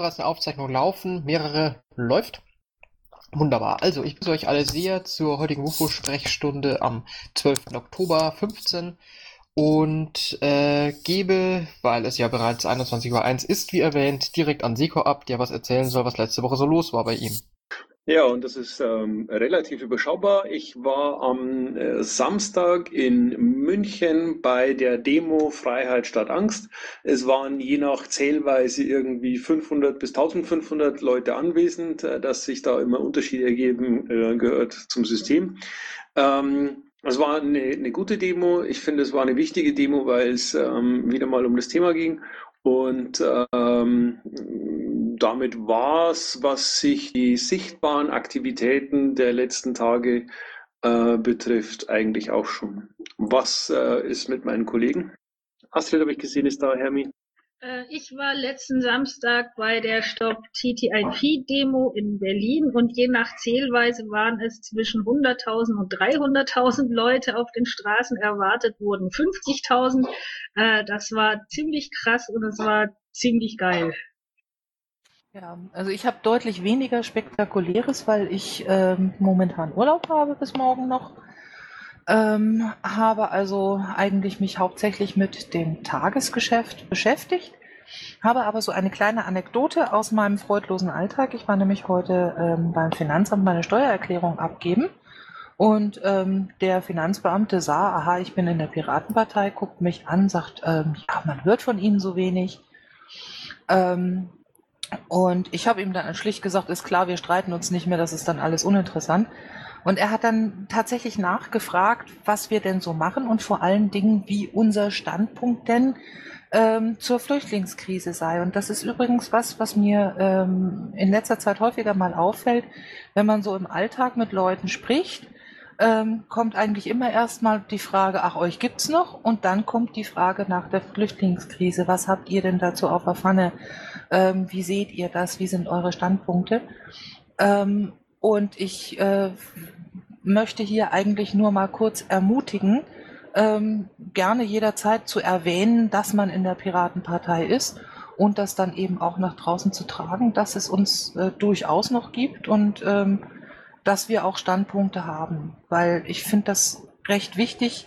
bereits eine Aufzeichnung laufen. Mehrere läuft. Wunderbar. Also, ich begrüße euch alle sehr zur heutigen UFO-Sprechstunde am 12. Oktober 15 und äh, gebe, weil es ja bereits 21.01 Uhr ist, wie erwähnt, direkt an Seko ab, der was erzählen soll, was letzte Woche so los war bei ihm. Ja, und das ist ähm, relativ überschaubar. Ich war am äh, Samstag in München bei der Demo Freiheit statt Angst. Es waren je nach Zählweise irgendwie 500 bis 1500 Leute anwesend. Äh, dass sich da immer Unterschiede ergeben, äh, gehört zum System. Ähm, es war eine, eine gute Demo. Ich finde, es war eine wichtige Demo, weil es ähm, wieder mal um das Thema ging. Und ähm, damit war es, was sich die sichtbaren Aktivitäten der letzten Tage äh, betrifft, eigentlich auch schon. Was äh, ist mit meinen Kollegen? Astrid habe ich gesehen, ist da, Hermi. Äh, ich war letzten Samstag bei der Stop TTIP Demo in Berlin und je nach Zählweise waren es zwischen 100.000 und 300.000 Leute auf den Straßen. Erwartet wurden 50.000. Äh, das war ziemlich krass und es war ziemlich geil. Ja, also ich habe deutlich weniger Spektakuläres, weil ich ähm, momentan Urlaub habe bis morgen noch. Ähm, habe also eigentlich mich hauptsächlich mit dem Tagesgeschäft beschäftigt, habe aber so eine kleine Anekdote aus meinem freudlosen Alltag. Ich war nämlich heute ähm, beim Finanzamt meine Steuererklärung abgeben und ähm, der Finanzbeamte sah, aha, ich bin in der Piratenpartei, guckt mich an, sagt, ähm, ja, man hört von Ihnen so wenig. Ähm, und ich habe ihm dann schlicht gesagt, ist klar, wir streiten uns nicht mehr, das ist dann alles uninteressant. Und er hat dann tatsächlich nachgefragt, was wir denn so machen und vor allen Dingen, wie unser Standpunkt denn ähm, zur Flüchtlingskrise sei. Und das ist übrigens was, was mir ähm, in letzter Zeit häufiger mal auffällt, wenn man so im Alltag mit Leuten spricht, ähm, kommt eigentlich immer erstmal die Frage, ach, euch gibt's noch? Und dann kommt die Frage nach der Flüchtlingskrise. Was habt ihr denn dazu auf der Pfanne? Ähm, wie seht ihr das? Wie sind eure Standpunkte? Ähm, und ich äh, möchte hier eigentlich nur mal kurz ermutigen, ähm, gerne jederzeit zu erwähnen, dass man in der Piratenpartei ist und das dann eben auch nach draußen zu tragen, dass es uns äh, durchaus noch gibt und ähm, dass wir auch Standpunkte haben, weil ich finde das recht wichtig,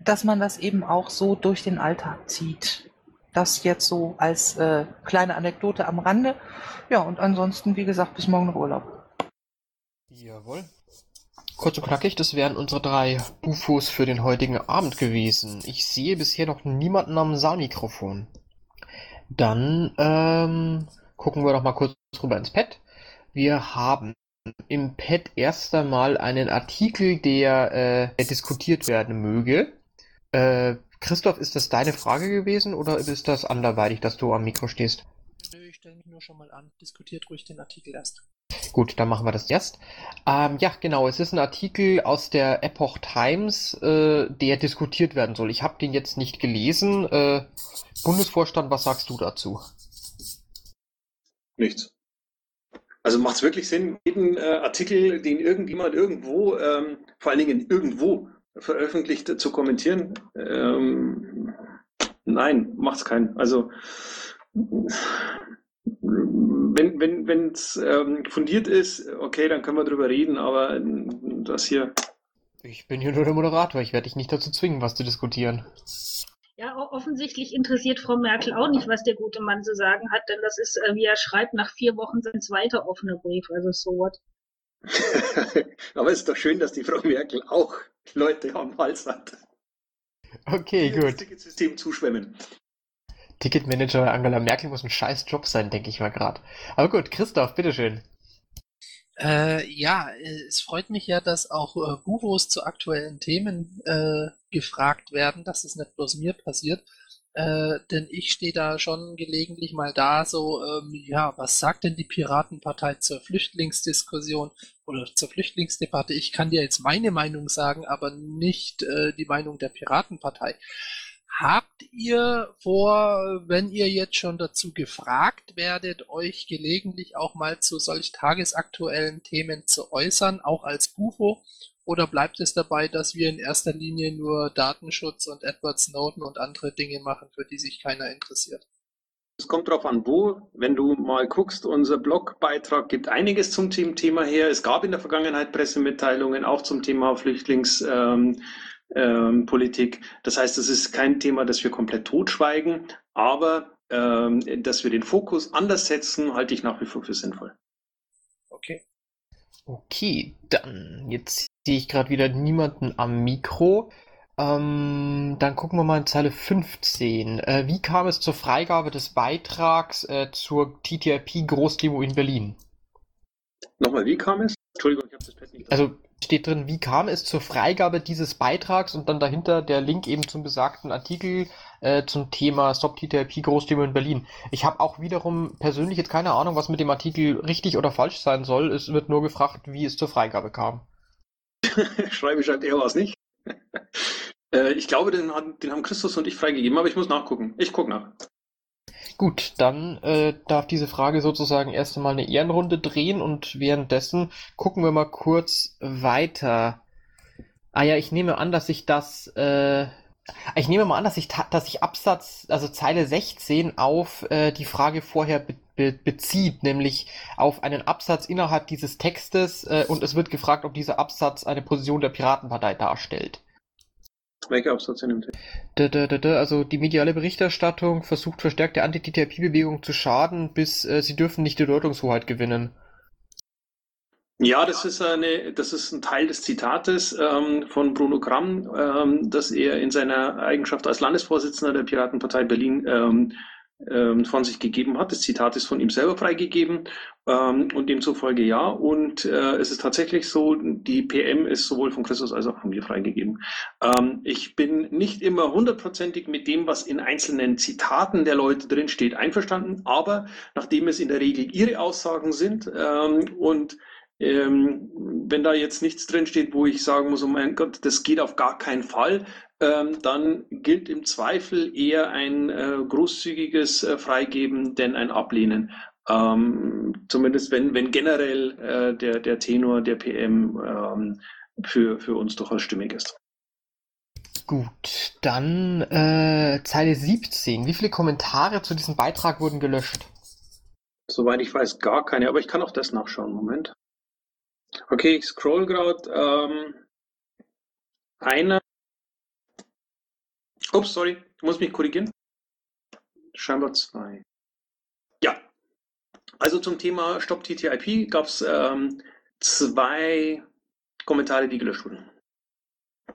dass man das eben auch so durch den Alltag zieht. Das jetzt so als äh, kleine Anekdote am Rande. Ja, und ansonsten, wie gesagt, bis morgen noch Urlaub. Jawohl. Kurz und knackig, das wären unsere drei UFOs für den heutigen Abend gewesen. Ich sehe bisher noch niemanden am Saalmikrofon. Dann ähm, gucken wir doch mal kurz rüber ins Pad. Wir haben im Pad erst einmal einen Artikel, der äh, diskutiert werden möge. Äh, Christoph, ist das deine Frage gewesen oder ist das anderweitig, dass du am Mikro stehst? Nö, ich stelle mich nur schon mal an. Diskutiert ruhig den Artikel erst. Gut, dann machen wir das erst. Ähm, ja, genau, es ist ein Artikel aus der Epoch Times, äh, der diskutiert werden soll. Ich habe den jetzt nicht gelesen. Äh, Bundesvorstand, was sagst du dazu? Nichts. Also macht es wirklich Sinn, jeden äh, Artikel, den irgendjemand irgendwo, ähm, vor allen Dingen irgendwo veröffentlicht, zu kommentieren? Ähm, nein, macht es keinen. Also wenn wenn wenn es ähm, fundiert ist, okay, dann können wir drüber reden, aber das hier. Ich bin hier nur der Moderator, ich werde dich nicht dazu zwingen, was zu diskutieren. Ja, offensichtlich interessiert Frau Merkel auch nicht, was der gute Mann zu sagen hat, denn das ist, äh, wie er schreibt, nach vier Wochen sein zweiter offener Brief, also so what. aber es ist doch schön, dass die Frau Merkel auch Leute am Hals hat. Okay, gut. Das Ticketsystem zuschwemmen. Ticketmanager Angela Merkel muss ein scheiß Job sein, denke ich mal gerade. Aber gut, Christoph, bitteschön. Äh, ja, äh, es freut mich ja, dass auch äh, Gurus zu aktuellen Themen äh, gefragt werden, dass es nicht bloß mir passiert. Äh, denn ich stehe da schon gelegentlich mal da, so, ähm, ja, was sagt denn die Piratenpartei zur Flüchtlingsdiskussion oder zur Flüchtlingsdebatte? Ich kann dir jetzt meine Meinung sagen, aber nicht äh, die Meinung der Piratenpartei. Habt ihr vor, wenn ihr jetzt schon dazu gefragt werdet, euch gelegentlich auch mal zu solch tagesaktuellen Themen zu äußern, auch als Bufo? Oder bleibt es dabei, dass wir in erster Linie nur Datenschutz und Edward Snowden und andere Dinge machen, für die sich keiner interessiert? Es kommt darauf an, wo. Wenn du mal guckst, unser Blogbeitrag gibt einiges zum Thema her. Es gab in der Vergangenheit Pressemitteilungen auch zum Thema Flüchtlingspolitik. Ähm, ähm, das heißt, es ist kein Thema, das wir komplett totschweigen, aber ähm, dass wir den Fokus anders setzen, halte ich nach wie vor für sinnvoll. Okay. Okay, dann jetzt sehe ich gerade wieder niemanden am Mikro. Ähm, dann gucken wir mal in Zeile 15. Äh, wie kam es zur Freigabe des Beitrags äh, zur TTIP-Großdemo in Berlin? Nochmal, wie kam es? Entschuldigung, ich habe das Pad nicht. Also steht drin, wie kam es zur Freigabe dieses Beitrags und dann dahinter der Link eben zum besagten Artikel äh, zum Thema Stop TTIP Großdemo in Berlin. Ich habe auch wiederum persönlich jetzt keine Ahnung, was mit dem Artikel richtig oder falsch sein soll. Es wird nur gefragt, wie es zur Freigabe kam. Schreibe ich halt eher was nicht. Äh, ich glaube, den, den, haben Christus und ich freigegeben, aber ich muss nachgucken. Ich gucke nach. Gut, dann äh, darf diese Frage sozusagen erst einmal eine Ehrenrunde drehen und währenddessen gucken wir mal kurz weiter. Ah ja, ich nehme an, dass ich das, äh, ich nehme mal an, dass ich, dass ich Absatz, also Zeile 16 auf äh, die Frage vorher be be bezieht, nämlich auf einen Absatz innerhalb dieses Textes äh, und es wird gefragt, ob dieser Absatz eine Position der Piratenpartei darstellt. In dem Text? Also die mediale Berichterstattung versucht verstärkt der Anti-TTIP-Bewegung zu schaden, bis äh, sie dürfen nicht die Deutungshoheit gewinnen. Ja, das ist eine, das ist ein Teil des Zitates ähm, von Bruno Gramm, ähm, das er in seiner Eigenschaft als Landesvorsitzender der Piratenpartei Berlin ähm, von sich gegeben hat. Das Zitat ist von ihm selber freigegeben ähm, und demzufolge ja. Und äh, es ist tatsächlich so, die PM ist sowohl von Christus als auch von mir freigegeben. Ähm, ich bin nicht immer hundertprozentig mit dem, was in einzelnen Zitaten der Leute drin steht, einverstanden, aber nachdem es in der Regel ihre Aussagen sind ähm, und ähm, wenn da jetzt nichts drin steht, wo ich sagen muss, oh mein Gott, das geht auf gar keinen Fall, ähm, dann gilt im Zweifel eher ein äh, großzügiges äh, Freigeben, denn ein Ablehnen. Ähm, zumindest wenn, wenn generell äh, der, der Tenor der PM ähm, für, für uns durchaus stimmig ist. Gut, dann äh, Zeile 17. Wie viele Kommentare zu diesem Beitrag wurden gelöscht? Soweit ich weiß, gar keine, aber ich kann auch das nachschauen. Moment. Okay, ich scroll gerade. Ähm, einer. Ups, sorry, ich muss mich korrigieren. Scheinbar zwei. Ja, also zum Thema Stop TTIP gab es ähm, zwei Kommentare, die gelöscht wurden.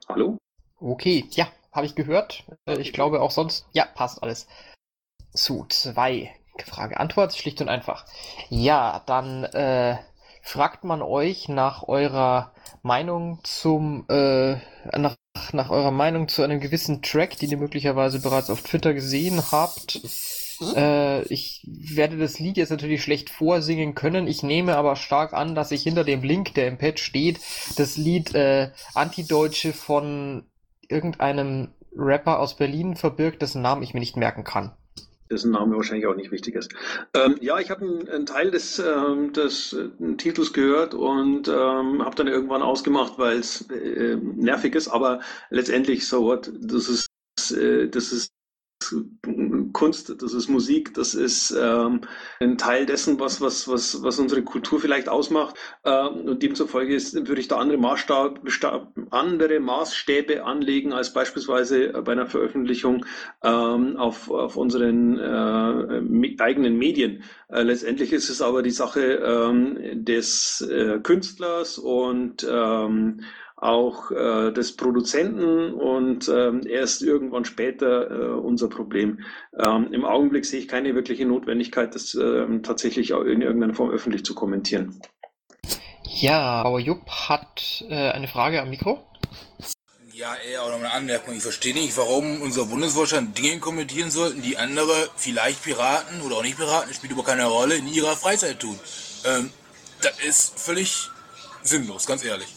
Hallo? Okay, ja, habe ich gehört. Äh, ich glaube auch sonst. Ja, passt alles. Zu zwei. Frage, Antwort, schlicht und einfach. Ja, dann äh, fragt man euch nach eurer Meinung zum, äh, nach, nach eurer Meinung zu einem gewissen Track, den ihr möglicherweise bereits auf Twitter gesehen habt. Äh, ich werde das Lied jetzt natürlich schlecht vorsingen können. Ich nehme aber stark an, dass sich hinter dem Link, der im Pad steht, das Lied äh, Antideutsche von irgendeinem Rapper aus Berlin verbirgt, dessen Namen ich mir nicht merken kann dessen Name wahrscheinlich auch nicht wichtig ist. Ähm, ja, ich habe einen, einen, Teil des, ähm, des äh, Titels gehört und ähm, habe dann irgendwann ausgemacht, weil es äh, nervig ist, aber letztendlich so what, das ist äh, das ist Kunst, das ist Musik, das ist ähm, ein Teil dessen, was, was, was, was unsere Kultur vielleicht ausmacht. Ähm, und demzufolge ist, würde ich da andere, Maßstab, andere Maßstäbe anlegen als beispielsweise bei einer Veröffentlichung ähm, auf, auf unseren äh, eigenen Medien. Äh, letztendlich ist es aber die Sache ähm, des äh, Künstlers und ähm, auch äh, des Produzenten und ähm, erst irgendwann später äh, unser Problem. Ähm, Im Augenblick sehe ich keine wirkliche Notwendigkeit, das äh, tatsächlich in irgendeiner Form öffentlich zu kommentieren. Ja, Bauer Jupp hat äh, eine Frage am Mikro. Ja, eher auch noch eine Anmerkung. Ich verstehe nicht, warum unser Bundesvorstand Dinge kommentieren sollten, die andere, vielleicht Piraten oder auch nicht Piraten, spielt aber keine Rolle, in ihrer Freizeit tun. Ähm, das ist völlig sinnlos, ganz ehrlich.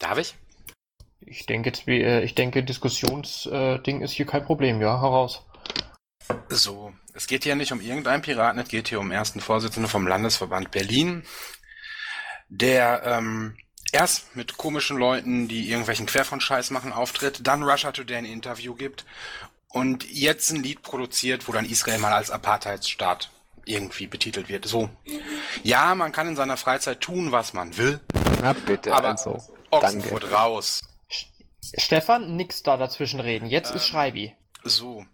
Darf ich? Ich denke, äh, ich denke, Diskussionsding ist hier kein Problem, ja, heraus. So, es geht hier nicht um irgendeinen Piraten, es geht hier um ersten Vorsitzenden vom Landesverband Berlin, der ähm, erst mit komischen Leuten, die irgendwelchen Quer von Scheiß machen, auftritt, dann Russia Today ein Interview gibt und jetzt ein Lied produziert, wo dann Israel mal als Apartheidsstaat irgendwie betitelt wird. So. Ja, man kann in seiner Freizeit tun, was man will. Na bitte, aber also. Ochsenfurt Danke. raus. Stefan, nix da dazwischen reden. Jetzt ist Ähm, Schreibi. So.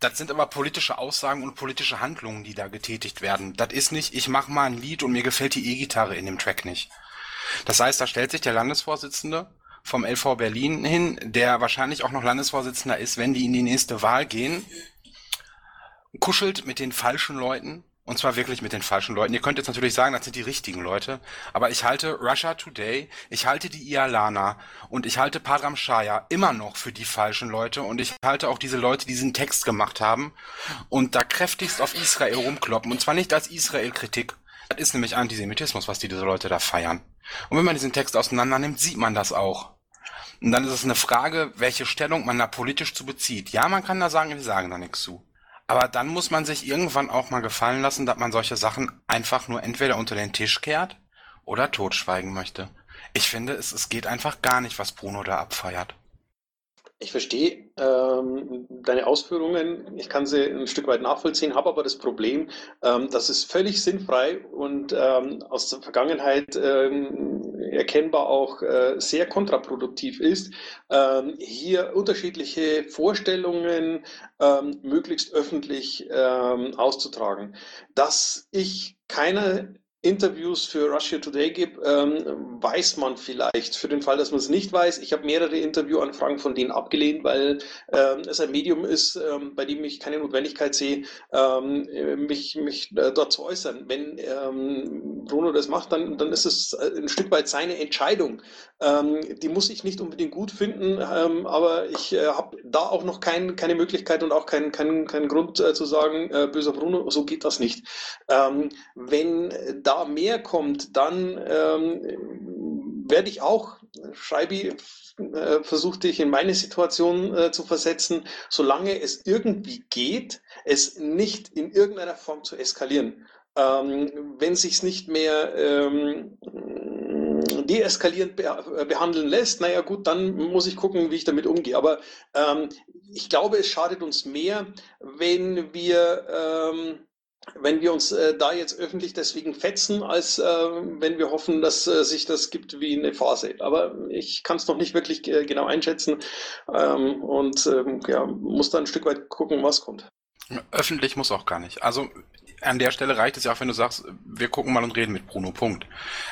Das sind aber politische Aussagen und politische Handlungen, die da getätigt werden. Das ist nicht, ich mach mal ein Lied und mir gefällt die E-Gitarre in dem Track nicht. Das heißt, da stellt sich der Landesvorsitzende vom LV Berlin hin, der wahrscheinlich auch noch Landesvorsitzender ist, wenn die in die nächste Wahl gehen, kuschelt mit den falschen Leuten, und zwar wirklich mit den falschen Leuten. Ihr könnt jetzt natürlich sagen, das sind die richtigen Leute, aber ich halte Russia Today, ich halte die Ialana und ich halte Padram Shaya immer noch für die falschen Leute und ich halte auch diese Leute, die diesen Text gemacht haben und da kräftigst auf Israel rumkloppen und zwar nicht als Israel-Kritik. Das ist nämlich Antisemitismus, was die diese Leute da feiern. Und wenn man diesen Text auseinander nimmt, sieht man das auch. Und dann ist es eine Frage, welche Stellung man da politisch zu bezieht. Ja, man kann da sagen, wir sagen da nichts zu. Aber dann muss man sich irgendwann auch mal gefallen lassen, dass man solche Sachen einfach nur entweder unter den Tisch kehrt oder totschweigen möchte. Ich finde, es, es geht einfach gar nicht, was Bruno da abfeiert. Ich verstehe ähm, deine Ausführungen, ich kann sie ein Stück weit nachvollziehen, habe aber das Problem, ähm, dass es völlig sinnfrei und ähm, aus der Vergangenheit ähm, erkennbar auch äh, sehr kontraproduktiv ist, ähm, hier unterschiedliche Vorstellungen ähm, möglichst öffentlich auszutragen. Dass ich keine Interviews für Russia Today gebe, ähm, weiß man vielleicht. Für den Fall, dass man es nicht weiß, ich habe mehrere Interviewanfragen von denen abgelehnt, weil ähm, es ein Medium ist, ähm, bei dem ich keine Notwendigkeit sehe, ähm, äh, mich, mich äh, dort zu äußern. Wenn ähm, Bruno das macht, dann, dann ist es äh, ein Stück weit seine Entscheidung. Ähm, die muss ich nicht unbedingt gut finden, ähm, aber ich äh, habe da auch noch kein, keine Möglichkeit und auch keinen kein, kein Grund äh, zu sagen, äh, böser Bruno, so geht das nicht. Ähm, wenn da mehr kommt, dann ähm, werde ich auch, Schreibi äh, versucht dich in meine Situation äh, zu versetzen, solange es irgendwie geht, es nicht in irgendeiner Form zu eskalieren. Ähm, wenn sich es nicht mehr ähm, deeskalierend be behandeln lässt, naja gut, dann muss ich gucken, wie ich damit umgehe. Aber ähm, ich glaube, es schadet uns mehr, wenn wir ähm, wenn wir uns äh, da jetzt öffentlich deswegen fetzen, als äh, wenn wir hoffen, dass äh, sich das gibt wie eine Phase. Aber ich kann es noch nicht wirklich äh, genau einschätzen ähm, und ähm, ja, muss da ein Stück weit gucken, was kommt. Öffentlich muss auch gar nicht. Also an der Stelle reicht es ja auch, wenn du sagst, wir gucken mal und reden mit Bruno. Punkt.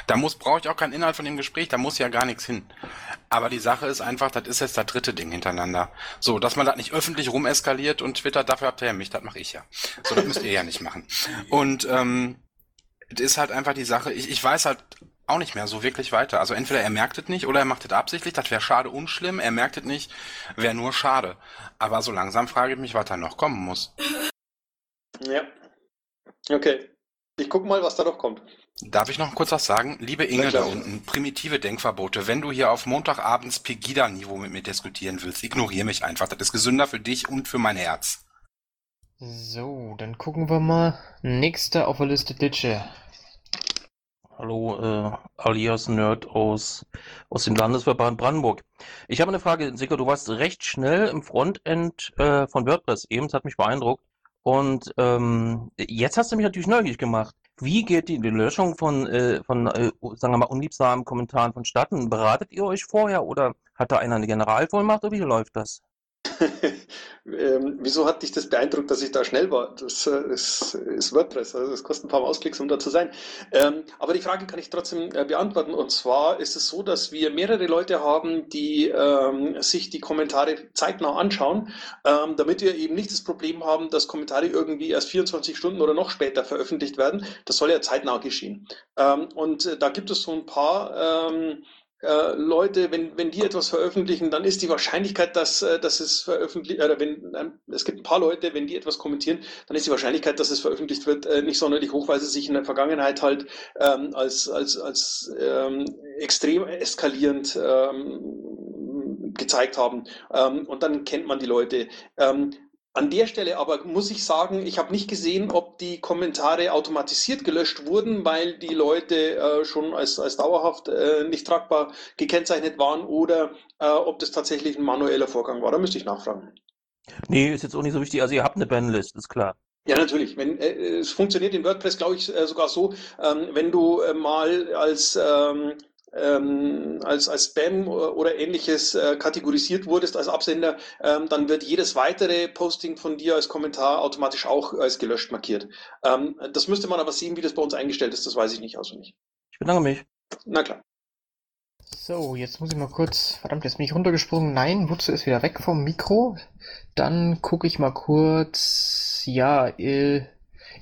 Da muss brauche ich auch keinen Inhalt von dem Gespräch, da muss ja gar nichts hin. Aber die Sache ist einfach, das ist jetzt das dritte Ding hintereinander. So, dass man das nicht öffentlich rumeskaliert und twittert, dafür habt ihr ja mich, das mache ich ja. So, das müsst ihr ja nicht machen. Und ähm, es ist halt einfach die Sache, ich, ich weiß halt auch nicht mehr so wirklich weiter. Also entweder er merkt es nicht oder er macht es absichtlich, das wäre schade und schlimm. Er merkt es nicht, wäre nur schade. Aber so langsam frage ich mich, was da noch kommen muss. Ja. Okay. Ich gucke mal, was da noch kommt. Darf ich noch kurz was sagen? Liebe Inge da unten, primitive Denkverbote. Wenn du hier auf Montagabends Pegida-Niveau mit mir diskutieren willst, ignoriere mich einfach. Das ist gesünder für dich und für mein Herz. So, dann gucken wir mal. Nächster auf der Liste Ditsche. Hallo, äh, alias Nerd aus, aus dem Landesverband Brandenburg. Ich habe eine Frage, Sicker, du warst recht schnell im Frontend äh, von WordPress eben, das hat mich beeindruckt. Und ähm, jetzt hast du mich natürlich neugierig gemacht. Wie geht die, die Löschung von, äh, von äh, sagen wir mal, unliebsamen Kommentaren vonstatten? Beratet ihr euch vorher oder hat da einer eine Generalvollmacht oder wie läuft das? ähm, wieso hat dich das beeindruckt, dass ich da schnell war? Das äh, ist, ist WordPress, also es kostet ein paar Mausklicks, um da zu sein. Ähm, aber die Frage kann ich trotzdem äh, beantworten. Und zwar ist es so, dass wir mehrere Leute haben, die ähm, sich die Kommentare zeitnah anschauen, ähm, damit wir eben nicht das Problem haben, dass Kommentare irgendwie erst 24 Stunden oder noch später veröffentlicht werden. Das soll ja zeitnah geschehen. Ähm, und äh, da gibt es so ein paar ähm, äh, Leute, wenn, wenn die etwas veröffentlichen, dann ist die Wahrscheinlichkeit, dass, äh, dass es veröffentlicht, oder wenn, ähm, es gibt ein paar Leute, wenn die etwas kommentieren, dann ist die Wahrscheinlichkeit, dass es veröffentlicht wird, äh, nicht sonderlich hoch, weil sie sich in der Vergangenheit halt ähm, als, als, als ähm, extrem eskalierend ähm, gezeigt haben. Ähm, und dann kennt man die Leute. Ähm, an der Stelle aber muss ich sagen, ich habe nicht gesehen, ob die Kommentare automatisiert gelöscht wurden, weil die Leute äh, schon als, als dauerhaft äh, nicht tragbar gekennzeichnet waren oder äh, ob das tatsächlich ein manueller Vorgang war. Da müsste ich nachfragen. Nee, ist jetzt auch nicht so wichtig. Also ihr habt eine Banlist, ist klar. Ja, natürlich. Wenn, äh, es funktioniert in WordPress, glaube ich, äh, sogar so, ähm, wenn du äh, mal als, ähm, ähm, als, als Spam oder ähnliches äh, kategorisiert wurdest als Absender, ähm, dann wird jedes weitere Posting von dir als Kommentar automatisch auch als gelöscht markiert. Ähm, das müsste man aber sehen, wie das bei uns eingestellt ist. Das weiß ich nicht auswendig. Ich bedanke mich. Na klar. So, jetzt muss ich mal kurz. Verdammt, jetzt bin ich runtergesprungen. Nein, Wutze ist wieder weg vom Mikro. Dann gucke ich mal kurz. Ja, äh,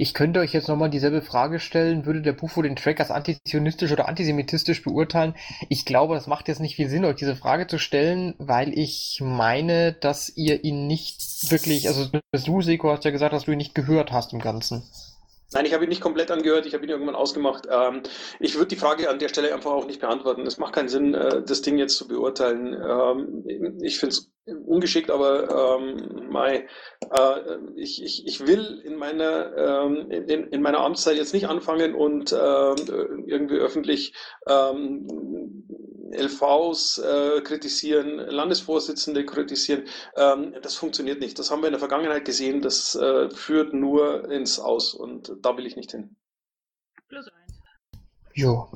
ich könnte euch jetzt nochmal dieselbe Frage stellen. Würde der Bufo den Track als antizionistisch oder antisemitistisch beurteilen? Ich glaube, das macht jetzt nicht viel Sinn, euch diese Frage zu stellen, weil ich meine, dass ihr ihn nicht wirklich, also du, Seko, hast ja gesagt, dass du ihn nicht gehört hast im Ganzen. Nein, ich habe ihn nicht komplett angehört, ich habe ihn irgendwann ausgemacht. Ähm, ich würde die Frage an der Stelle einfach auch nicht beantworten. Es macht keinen Sinn, äh, das Ding jetzt zu beurteilen. Ähm, ich finde es ungeschickt, aber ähm, mein, äh, ich, ich, ich will in meiner, ähm, in, in meiner Amtszeit jetzt nicht anfangen und äh, irgendwie öffentlich ähm, LVs äh, kritisieren, Landesvorsitzende kritisieren. Ähm, das funktioniert nicht. Das haben wir in der Vergangenheit gesehen. Das äh, führt nur ins Aus und da will ich nicht hin. Plus eins. Jo.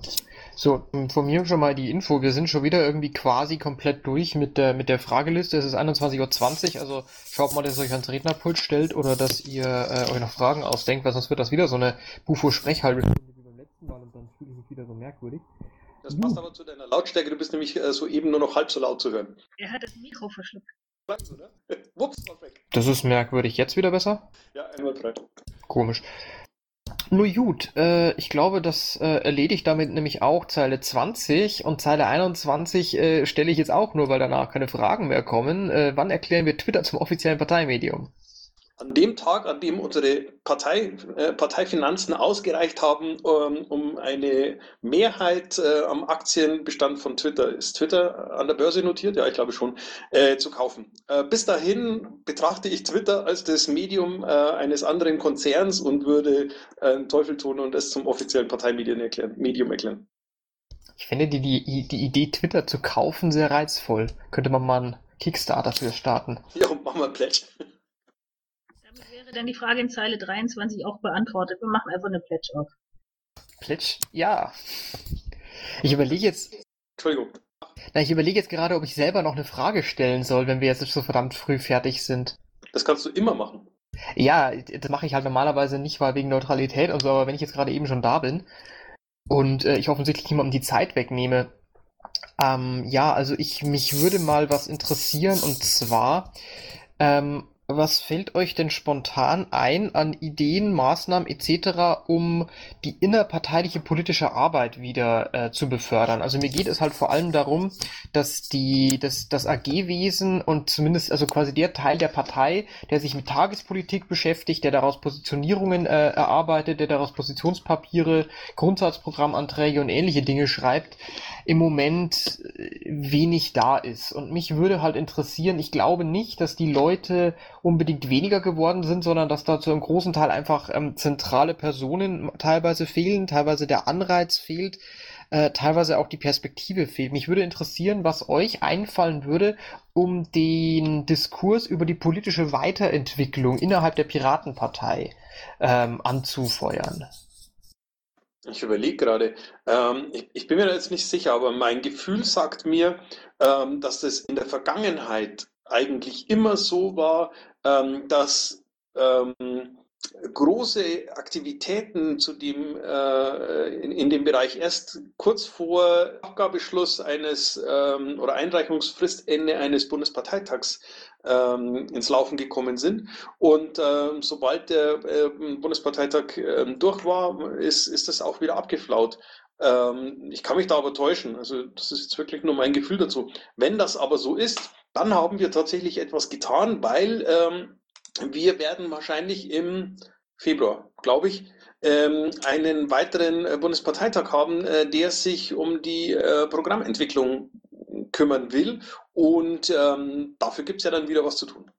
So, von mir schon mal die Info. Wir sind schon wieder irgendwie quasi komplett durch mit der, mit der Frageliste. Es ist 21.20 Uhr, also schaut mal, dass ihr euch ans Rednerpult stellt oder dass ihr äh, euch noch Fragen ausdenkt, weil sonst wird das wieder so eine Bufo-Sprechhalbe wie beim letzten Mal und dann fühle ich mich wieder so merkwürdig. Das passt aber zu deiner Lautstärke. Du bist nämlich äh, soeben nur noch halb so laut zu hören. Er hat das Mikro verschluckt. Wups, war weg. Das ist merkwürdig. Jetzt wieder besser? Ja, einmal frei. Komisch. Nur gut, äh, ich glaube, das äh, erledigt damit nämlich auch Zeile 20 und Zeile 21 äh, stelle ich jetzt auch nur, weil danach keine Fragen mehr kommen. Äh, wann erklären wir Twitter zum offiziellen Parteimedium? An dem Tag, an dem unsere Partei, äh, Parteifinanzen ausgereicht haben, ähm, um eine Mehrheit äh, am Aktienbestand von Twitter, ist Twitter an der Börse notiert? Ja, ich glaube schon, äh, zu kaufen. Äh, bis dahin betrachte ich Twitter als das Medium äh, eines anderen Konzerns und würde äh, Teufel tun und es zum offiziellen Parteimedium erklären. Medium erklären. Ich finde die, die, die Idee, Twitter zu kaufen, sehr reizvoll. Könnte man mal einen Kickstarter für starten. Ja, und machen wir ein Pledge dann die Frage in Zeile 23 auch beantwortet. Wir machen einfach eine Pledge auf. Pledge? Ja. Ich überlege jetzt. Entschuldigung. Na, ich überlege jetzt gerade, ob ich selber noch eine Frage stellen soll, wenn wir jetzt so verdammt früh fertig sind. Das kannst du immer machen. Ja, das mache ich halt normalerweise nicht, weil wegen Neutralität und so, aber wenn ich jetzt gerade eben schon da bin und äh, ich offensichtlich niemandem die Zeit wegnehme, ähm, ja, also ich mich würde mal was interessieren und zwar ähm, was fällt euch denn spontan ein an Ideen, Maßnahmen etc., um die innerparteiliche politische Arbeit wieder äh, zu befördern? Also mir geht es halt vor allem darum, dass die, dass das AG-Wesen und zumindest also quasi der Teil der Partei, der sich mit Tagespolitik beschäftigt, der daraus Positionierungen äh, erarbeitet, der daraus Positionspapiere, Grundsatzprogrammanträge und ähnliche Dinge schreibt, im Moment äh, wenig da ist. Und mich würde halt interessieren, ich glaube nicht, dass die Leute unbedingt weniger geworden sind, sondern dass da zu einem großen Teil einfach ähm, zentrale Personen teilweise fehlen, teilweise der Anreiz fehlt, äh, teilweise auch die Perspektive fehlt. Mich würde interessieren, was euch einfallen würde, um den Diskurs über die politische Weiterentwicklung innerhalb der Piratenpartei ähm, anzufeuern. Ich überlege gerade, ähm, ich, ich, bin mir jetzt nicht sicher, aber mein Gefühl sagt mir, ähm, dass das in der Vergangenheit eigentlich immer so war, ähm, dass ähm, große Aktivitäten zu dem, äh, in, in, dem Bereich erst kurz vor Abgabeschluss eines ähm, oder Einreichungsfristende eines Bundesparteitags ähm, ins Laufen gekommen sind. Und ähm, sobald der äh, Bundesparteitag äh, durch war, ist, ist das auch wieder abgeflaut. Ähm, ich kann mich da aber täuschen. Also das ist jetzt wirklich nur mein Gefühl dazu. Wenn das aber so ist, dann haben wir tatsächlich etwas getan, weil ähm, wir werden wahrscheinlich im Februar, glaube ich, ähm, einen weiteren äh, Bundesparteitag haben, äh, der sich um die äh, Programmentwicklung kümmern will. Und ähm, dafür gibt es ja dann wieder was zu tun.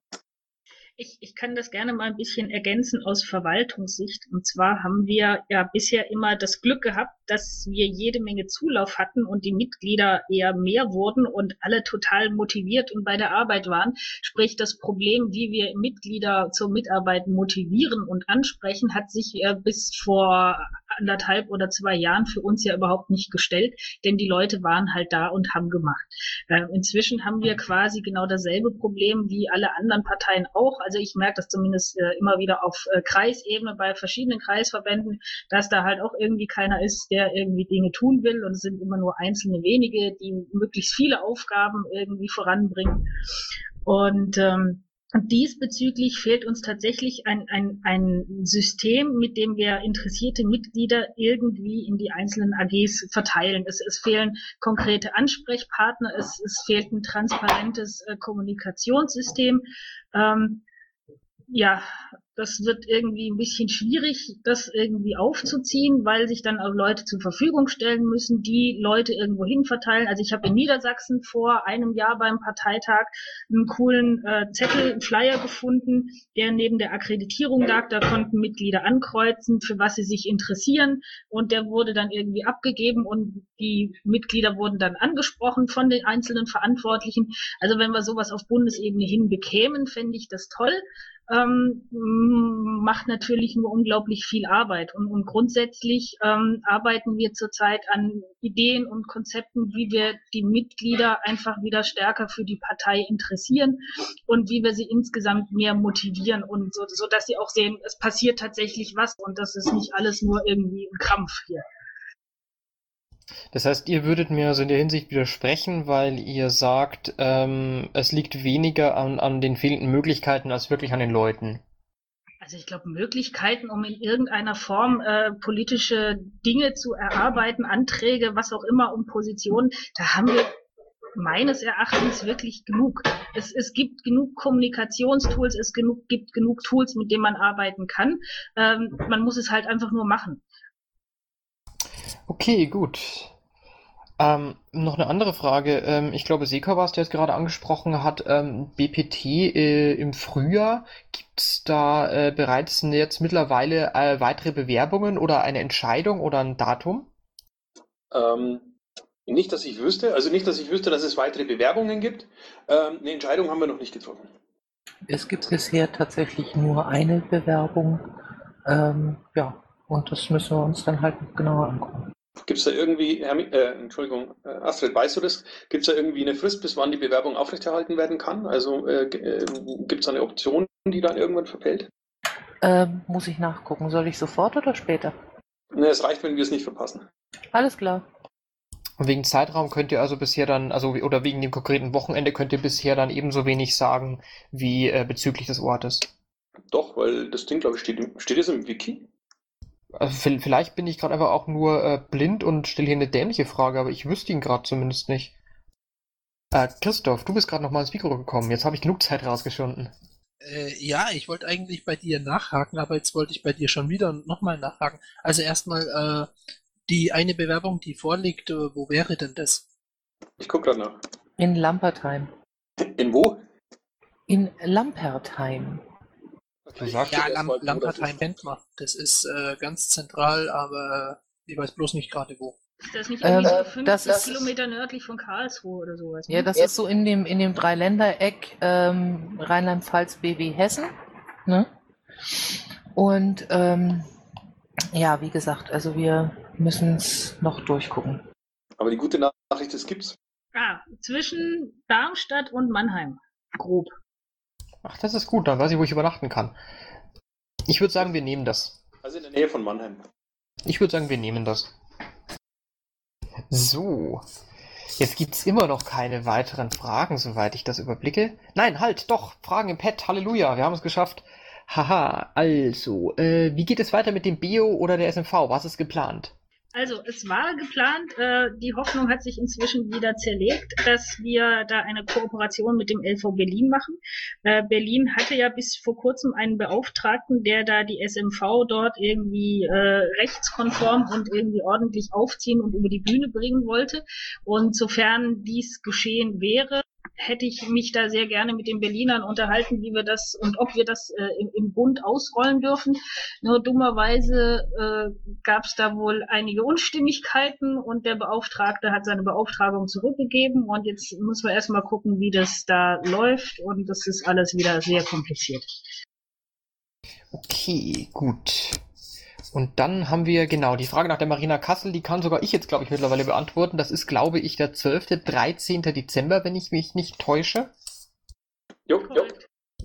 Ich, ich kann das gerne mal ein bisschen ergänzen aus Verwaltungssicht. Und zwar haben wir ja bisher immer das Glück gehabt, dass wir jede Menge Zulauf hatten und die Mitglieder eher mehr wurden und alle total motiviert und bei der Arbeit waren. Sprich, das Problem, wie wir Mitglieder zur Mitarbeit motivieren und ansprechen, hat sich äh, bis vor anderthalb oder zwei Jahren für uns ja überhaupt nicht gestellt, denn die Leute waren halt da und haben gemacht. Äh, inzwischen haben wir quasi genau dasselbe Problem wie alle anderen Parteien auch. Also ich merke das zumindest äh, immer wieder auf äh, Kreisebene bei verschiedenen Kreisverbänden, dass da halt auch irgendwie keiner ist, der irgendwie Dinge tun will und es sind immer nur einzelne wenige, die möglichst viele Aufgaben irgendwie voranbringen. Und ähm, diesbezüglich fehlt uns tatsächlich ein, ein, ein System, mit dem wir interessierte Mitglieder irgendwie in die einzelnen AGs verteilen. Es, es fehlen konkrete Ansprechpartner, es, es fehlt ein transparentes äh, Kommunikationssystem. Ähm, ja, das wird irgendwie ein bisschen schwierig, das irgendwie aufzuziehen, weil sich dann auch Leute zur Verfügung stellen müssen, die Leute irgendwo hin verteilen. Also ich habe in Niedersachsen vor einem Jahr beim Parteitag einen coolen äh, Zettel, einen Flyer gefunden, der neben der Akkreditierung lag. Da konnten Mitglieder ankreuzen, für was sie sich interessieren. Und der wurde dann irgendwie abgegeben und die Mitglieder wurden dann angesprochen von den einzelnen Verantwortlichen. Also wenn wir sowas auf Bundesebene hinbekämen, fände ich das toll ähm, macht natürlich nur unglaublich viel Arbeit. Und, und grundsätzlich ähm, arbeiten wir zurzeit an Ideen und Konzepten, wie wir die Mitglieder einfach wieder stärker für die Partei interessieren und wie wir sie insgesamt mehr motivieren und so, so dass sie auch sehen, es passiert tatsächlich was und das ist nicht alles nur irgendwie ein Krampf hier. Das heißt, ihr würdet mir also in der Hinsicht widersprechen, weil ihr sagt, ähm, es liegt weniger an, an den fehlenden Möglichkeiten als wirklich an den Leuten. Also ich glaube, Möglichkeiten, um in irgendeiner Form äh, politische Dinge zu erarbeiten, Anträge, was auch immer, um Positionen, da haben wir meines Erachtens wirklich genug. Es, es gibt genug Kommunikationstools, es genug, gibt genug Tools, mit denen man arbeiten kann. Ähm, man muss es halt einfach nur machen. Okay, gut. Ähm, noch eine andere Frage. Ähm, ich glaube, Seka war es, der es gerade angesprochen hat. Ähm, BPT äh, im Frühjahr. Gibt es da äh, bereits jetzt mittlerweile äh, weitere Bewerbungen oder eine Entscheidung oder ein Datum? Ähm, nicht, dass ich wüsste. Also nicht, dass ich wüsste, dass es weitere Bewerbungen gibt. Ähm, eine Entscheidung haben wir noch nicht getroffen. Es gibt bisher tatsächlich nur eine Bewerbung. Ähm, ja, und das müssen wir uns dann halt genauer angucken. Gibt es da irgendwie, Herr, äh, Entschuldigung, äh, Astrid, weißt du das? Gibt es da irgendwie eine Frist, bis wann die Bewerbung aufrechterhalten werden kann? Also äh, äh gibt es eine Option, die dann irgendwann verfällt? Ähm, muss ich nachgucken. Soll ich sofort oder später? Ne, es reicht, wenn wir es nicht verpassen. Alles klar. Und wegen Zeitraum könnt ihr also bisher dann, also oder wegen dem konkreten Wochenende könnt ihr bisher dann ebenso wenig sagen wie äh, bezüglich des Ortes. Doch, weil das Ding, glaube ich, steht, steht es im Wiki? Also vielleicht bin ich gerade einfach auch nur äh, blind und stelle hier eine dämliche Frage, aber ich wüsste ihn gerade zumindest nicht. Äh, Christoph, du bist gerade nochmal ins Mikro gekommen. Jetzt habe ich genug Zeit rausgeschunden. Äh, ja, ich wollte eigentlich bei dir nachhaken, aber jetzt wollte ich bei dir schon wieder nochmal nachhaken. Also erstmal äh, die eine Bewerbung, die vorliegt, äh, wo wäre denn das? Ich gucke gerade nach. In Lampertheim. In wo? In Lampertheim. Du sagst ja, Lam Lampertheim kennt man. Das ist äh, ganz zentral, aber ich weiß bloß nicht gerade wo. Ist das nicht irgendwie ähm, so 50 Kilometer nördlich von Karlsruhe oder sowas? Ne? Ja, das ist so in dem, in dem Dreiländereck ähm, Rheinland-Pfalz, BW, Hessen. Ne? Und ähm, ja, wie gesagt, also wir müssen es noch durchgucken. Aber die gute Nachricht, es gibt's. Ah, zwischen Darmstadt und Mannheim. Grob. Ach, das ist gut, dann weiß ich, wo ich übernachten kann. Ich würde sagen, wir nehmen das. Also in der Nähe von Mannheim. Ich würde sagen, wir nehmen das. So. Jetzt gibt es immer noch keine weiteren Fragen, soweit ich das überblicke. Nein, halt, doch, Fragen im Pad, Halleluja, wir haben es geschafft. Haha, also, äh, wie geht es weiter mit dem Bio oder der SMV? Was ist geplant? Also es war geplant, äh, die Hoffnung hat sich inzwischen wieder zerlegt, dass wir da eine Kooperation mit dem LV Berlin machen. Äh, Berlin hatte ja bis vor kurzem einen Beauftragten, der da die SMV dort irgendwie äh, rechtskonform und irgendwie ordentlich aufziehen und über die Bühne bringen wollte. Und sofern dies geschehen wäre, hätte ich mich da sehr gerne mit den Berlinern unterhalten, wie wir das und ob wir das äh, im, im Bund ausrollen dürfen. Nur dummerweise äh, gab es da wohl einige Unstimmigkeiten und der Beauftragte hat seine Beauftragung zurückgegeben und jetzt müssen wir erstmal gucken, wie das da läuft und das ist alles wieder sehr kompliziert. Okay, gut. Und dann haben wir, genau, die Frage nach der Marina Kassel, die kann sogar ich jetzt, glaube ich, mittlerweile beantworten. Das ist, glaube ich, der 12., 13. Dezember, wenn ich mich nicht täusche. Jo, jo.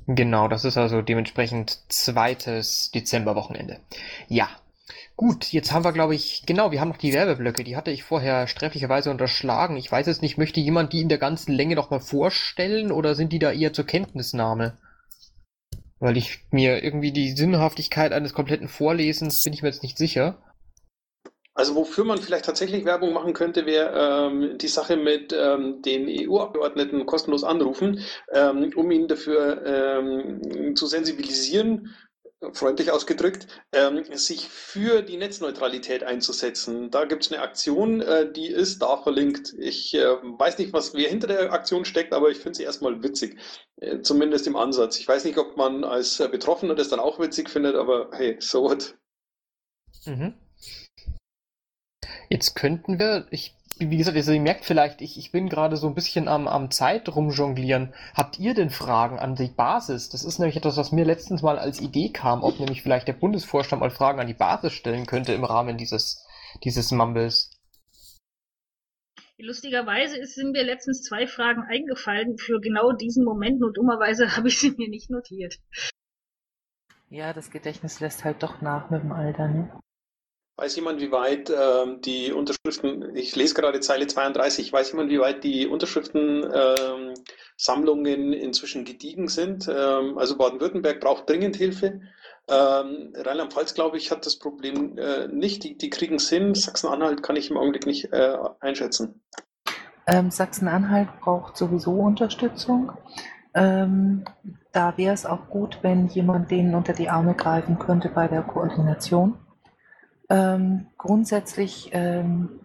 Genau, das ist also dementsprechend zweites Dezemberwochenende. Ja. Gut, jetzt haben wir, glaube ich, genau, wir haben noch die Werbeblöcke, die hatte ich vorher sträflicherweise unterschlagen. Ich weiß jetzt nicht, möchte jemand die in der ganzen Länge noch mal vorstellen oder sind die da eher zur Kenntnisnahme? Weil ich mir irgendwie die Sinnhaftigkeit eines kompletten Vorlesens bin ich mir jetzt nicht sicher. Also wofür man vielleicht tatsächlich Werbung machen könnte, wäre ähm, die Sache mit ähm, den EU-Abgeordneten kostenlos anrufen, ähm, um ihnen dafür ähm, zu sensibilisieren, freundlich ausgedrückt, ähm, sich für die Netzneutralität einzusetzen. Da gibt es eine Aktion, äh, die ist da verlinkt. Ich äh, weiß nicht, was wer hinter der Aktion steckt, aber ich finde sie erstmal witzig. Äh, zumindest im Ansatz. Ich weiß nicht, ob man als äh, Betroffener das dann auch witzig findet, aber hey, so what. Mhm. Jetzt könnten wir, ich, wie gesagt, also ihr merkt vielleicht, ich, ich bin gerade so ein bisschen am, am Zeit rumjonglieren. Habt ihr denn Fragen an die Basis? Das ist nämlich etwas, was mir letztens mal als Idee kam, ob nämlich vielleicht der Bundesvorstand mal Fragen an die Basis stellen könnte im Rahmen dieses, dieses Mumbles. Lustigerweise ist, sind mir letztens zwei Fragen eingefallen für genau diesen Moment, nur dummerweise habe ich sie mir nicht notiert. Ja, das Gedächtnis lässt halt doch nach mit dem Alter, ne? Weiß jemand, wie weit ähm, die Unterschriften, ich lese gerade Zeile 32, weiß jemand, wie weit die Unterschriftensammlungen ähm, inzwischen gediegen sind? Ähm, also Baden-Württemberg braucht dringend Hilfe. Ähm, Rheinland-Pfalz, glaube ich, hat das Problem äh, nicht. Die, die kriegen es hin. Sachsen-Anhalt kann ich im Augenblick nicht äh, einschätzen. Ähm, Sachsen-Anhalt braucht sowieso Unterstützung. Ähm, da wäre es auch gut, wenn jemand denen unter die Arme greifen könnte bei der Koordination. Ähm, grundsätzlich ähm,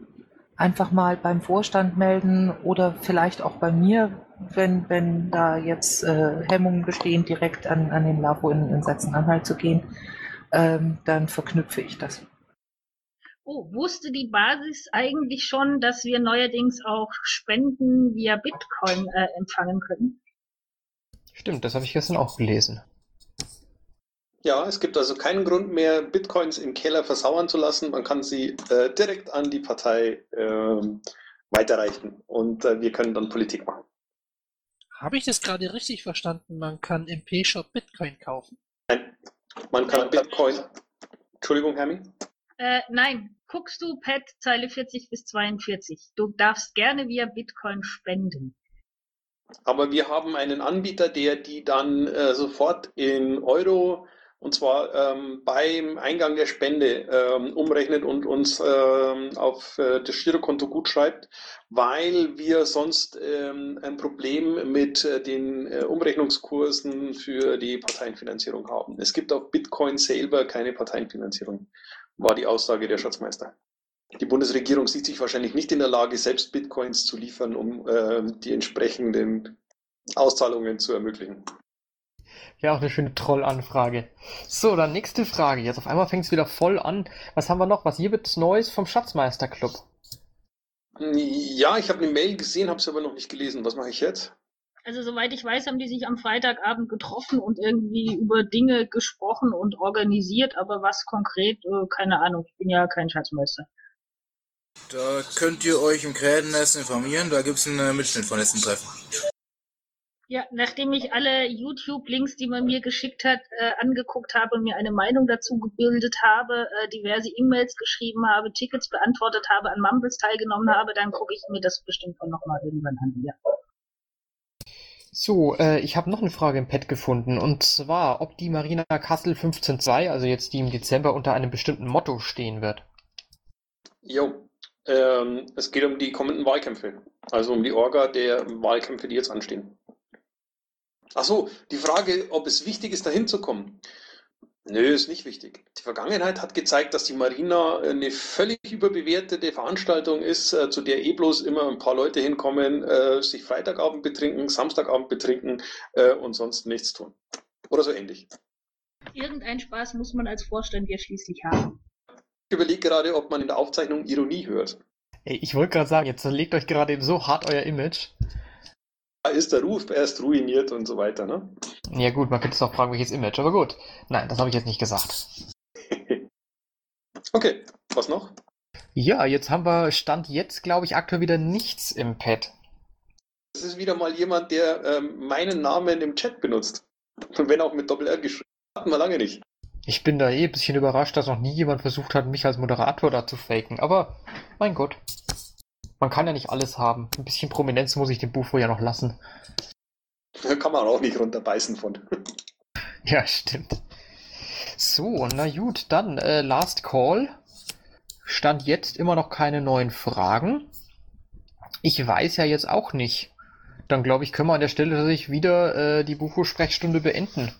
einfach mal beim Vorstand melden oder vielleicht auch bei mir, wenn, wenn da jetzt äh, Hemmungen bestehen, direkt an, an den LAVO in, in Sachsen-Anhalt zu gehen, ähm, dann verknüpfe ich das. Oh, wusste die Basis eigentlich schon, dass wir neuerdings auch Spenden via Bitcoin äh, empfangen können? Stimmt, das habe ich gestern auch gelesen. Ja, es gibt also keinen Grund mehr, Bitcoins im Keller versauern zu lassen. Man kann sie äh, direkt an die Partei äh, weiterreichen und äh, wir können dann Politik machen. Habe ich das gerade richtig verstanden? Man kann im P-Shop Bitcoin kaufen? Nein, man kann Bitcoin. Entschuldigung, Herming? Äh, nein, guckst du Pat Zeile 40 bis 42. Du darfst gerne via Bitcoin spenden. Aber wir haben einen Anbieter, der die dann äh, sofort in Euro und zwar ähm, beim Eingang der Spende ähm, umrechnet und uns ähm, auf äh, das Girokonto gut schreibt, weil wir sonst ähm, ein Problem mit äh, den äh, Umrechnungskursen für die Parteienfinanzierung haben. Es gibt auf Bitcoin selber keine Parteienfinanzierung, war die Aussage der Schatzmeister. Die Bundesregierung sieht sich wahrscheinlich nicht in der Lage, selbst Bitcoins zu liefern, um äh, die entsprechenden Auszahlungen zu ermöglichen. Ja, auch eine schöne Trollanfrage. So, dann nächste Frage. Jetzt auf einmal fängt es wieder voll an. Was haben wir noch? Was gibt's Neues vom Schatzmeisterclub? Ja, ich habe eine Mail gesehen, habe es aber noch nicht gelesen. Was mache ich jetzt? Also soweit ich weiß, haben die sich am Freitagabend getroffen und irgendwie über Dinge gesprochen und organisiert, aber was konkret, äh, keine Ahnung. Ich bin ja kein Schatzmeister. Da könnt ihr euch im Krähennest informieren, da gibt es einen äh, Mitschnitt von letzten Treffen. Ja, nachdem ich alle YouTube-Links, die man mir geschickt hat, äh, angeguckt habe und mir eine Meinung dazu gebildet habe, äh, diverse E-Mails geschrieben habe, Tickets beantwortet habe, an Mumbles teilgenommen habe, dann gucke ich mir das bestimmt auch nochmal irgendwann an. Ja. So, äh, ich habe noch eine Frage im Pad gefunden und zwar, ob die Marina Kassel 15.2, also jetzt die im Dezember unter einem bestimmten Motto stehen wird. Jo, ähm, es geht um die kommenden Wahlkämpfe, also um die Orga der Wahlkämpfe, die jetzt anstehen. Ach so, die Frage, ob es wichtig ist, dahin zu kommen. Nö, ist nicht wichtig. Die Vergangenheit hat gezeigt, dass die Marina eine völlig überbewertete Veranstaltung ist, äh, zu der eh bloß immer ein paar Leute hinkommen, äh, sich Freitagabend betrinken, Samstagabend betrinken äh, und sonst nichts tun. Oder so ähnlich. Irgendeinen Spaß muss man als Vorstand ja schließlich haben. Ich überlege gerade, ob man in der Aufzeichnung Ironie hört. Ey, ich wollte gerade sagen, jetzt zerlegt euch gerade eben so hart euer Image. Ist der Ruf erst ruiniert und so weiter, ne? Ja gut, man könnte es auch fragen, welches Image, aber gut. Nein, das habe ich jetzt nicht gesagt. okay, was noch? Ja, jetzt haben wir Stand jetzt, glaube ich, aktuell wieder nichts im Pad. Das ist wieder mal jemand, der ähm, meinen Namen im Chat benutzt. Und wenn auch mit Doppel-R geschrieben. Hatten wir lange nicht. Ich bin da eh ein bisschen überrascht, dass noch nie jemand versucht hat, mich als Moderator da zu faken. Aber, mein Gott. Man kann ja nicht alles haben. Ein bisschen Prominenz muss ich dem Bufo ja noch lassen. Da kann man auch nicht runterbeißen von. Ja, stimmt. So, na gut, dann äh, Last Call. Stand jetzt immer noch keine neuen Fragen. Ich weiß ja jetzt auch nicht. Dann glaube ich, können wir an der Stelle tatsächlich wieder äh, die Bufo-Sprechstunde beenden.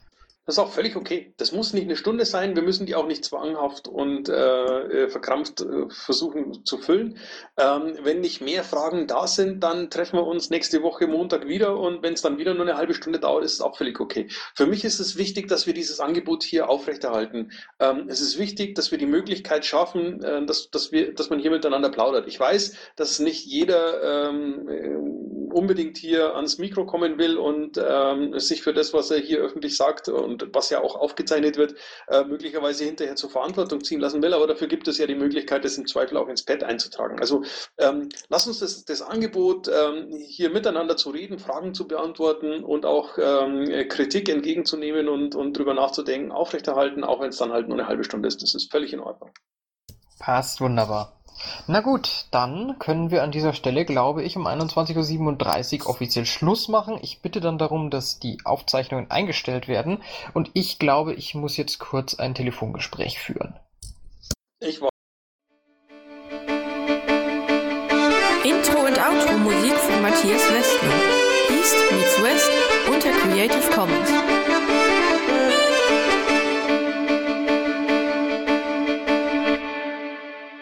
Das ist auch völlig okay. Das muss nicht eine Stunde sein. Wir müssen die auch nicht zwanghaft und äh, verkrampft äh, versuchen zu füllen. Ähm, wenn nicht mehr Fragen da sind, dann treffen wir uns nächste Woche Montag wieder und wenn es dann wieder nur eine halbe Stunde dauert, ist es auch völlig okay. Für mich ist es wichtig, dass wir dieses Angebot hier aufrechterhalten. Ähm, es ist wichtig, dass wir die Möglichkeit schaffen, äh, dass, dass, wir, dass man hier miteinander plaudert. Ich weiß, dass nicht jeder ähm, unbedingt hier ans Mikro kommen will und ähm, sich für das, was er hier öffentlich sagt und was ja auch aufgezeichnet wird, äh, möglicherweise hinterher zur Verantwortung ziehen lassen will. Aber dafür gibt es ja die Möglichkeit, das im Zweifel auch ins Pad einzutragen. Also ähm, lass uns das, das Angebot, ähm, hier miteinander zu reden, Fragen zu beantworten und auch ähm, Kritik entgegenzunehmen und, und drüber nachzudenken, aufrechterhalten, auch wenn es dann halt nur eine halbe Stunde ist. Das ist völlig in Ordnung. Passt wunderbar. Na gut, dann können wir an dieser Stelle, glaube ich, um 21.37 Uhr offiziell Schluss machen. Ich bitte dann darum, dass die Aufzeichnungen eingestellt werden. Und ich glaube, ich muss jetzt kurz ein Telefongespräch führen. Ich war Intro und Outro Musik von Matthias Westner. East meets West unter Creative Commons.